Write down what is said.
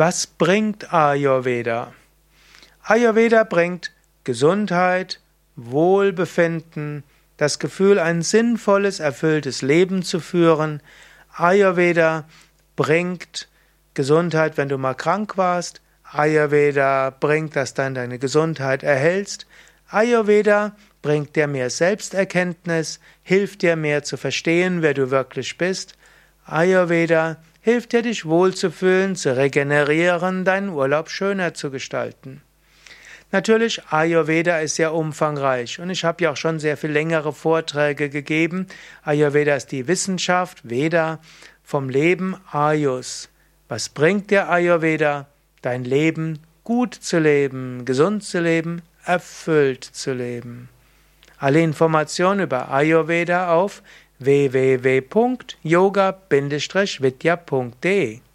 Was bringt Ayurveda? Ayurveda bringt Gesundheit, Wohlbefinden, das Gefühl, ein sinnvolles, erfülltes Leben zu führen. Ayurveda bringt Gesundheit, wenn du mal krank warst. Ayurveda bringt, dass dann deine Gesundheit erhältst. Ayurveda bringt dir mehr Selbsterkenntnis, hilft dir mehr zu verstehen, wer du wirklich bist. Ayurveda hilft dir, dich wohlzufühlen, zu regenerieren, deinen Urlaub schöner zu gestalten. Natürlich, Ayurveda ist sehr umfangreich und ich habe ja auch schon sehr viel längere Vorträge gegeben. Ayurveda ist die Wissenschaft, Veda, vom Leben Ayus. Was bringt dir Ayurveda? Dein Leben gut zu leben, gesund zu leben, erfüllt zu leben. Alle Informationen über Ayurveda auf www.yoga-vidya.de